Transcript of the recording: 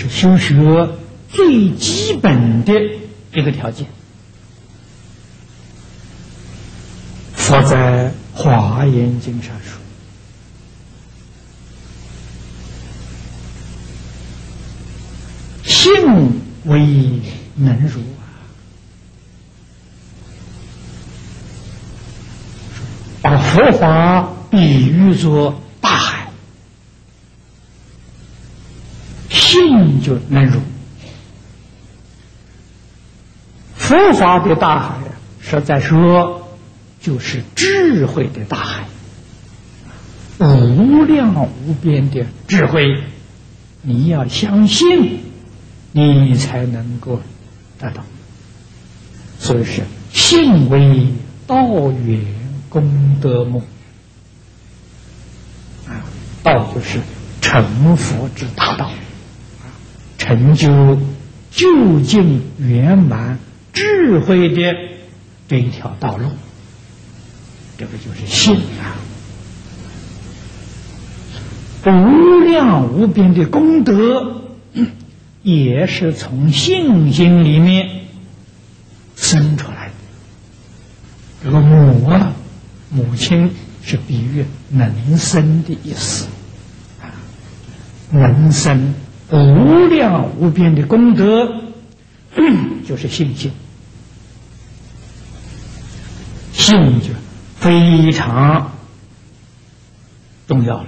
是修学最基本的一个条件。佛在《华严经》上说：“信为能如啊，把佛法比喻作大海，信就能入。佛法的大海，实在说。”就是智慧的大海，无量无边的智慧，你要相信，你才能够得到。所以是信为道源功德梦啊，道就是成佛之大道，成就究竟圆满智慧的这一条道路。这个就是信啊，无量无边的功德，也是从信心里面生出来的。这个母啊，母亲是比喻能生的意思啊，能生无量无边的功德，就是信心，信就。非常重要了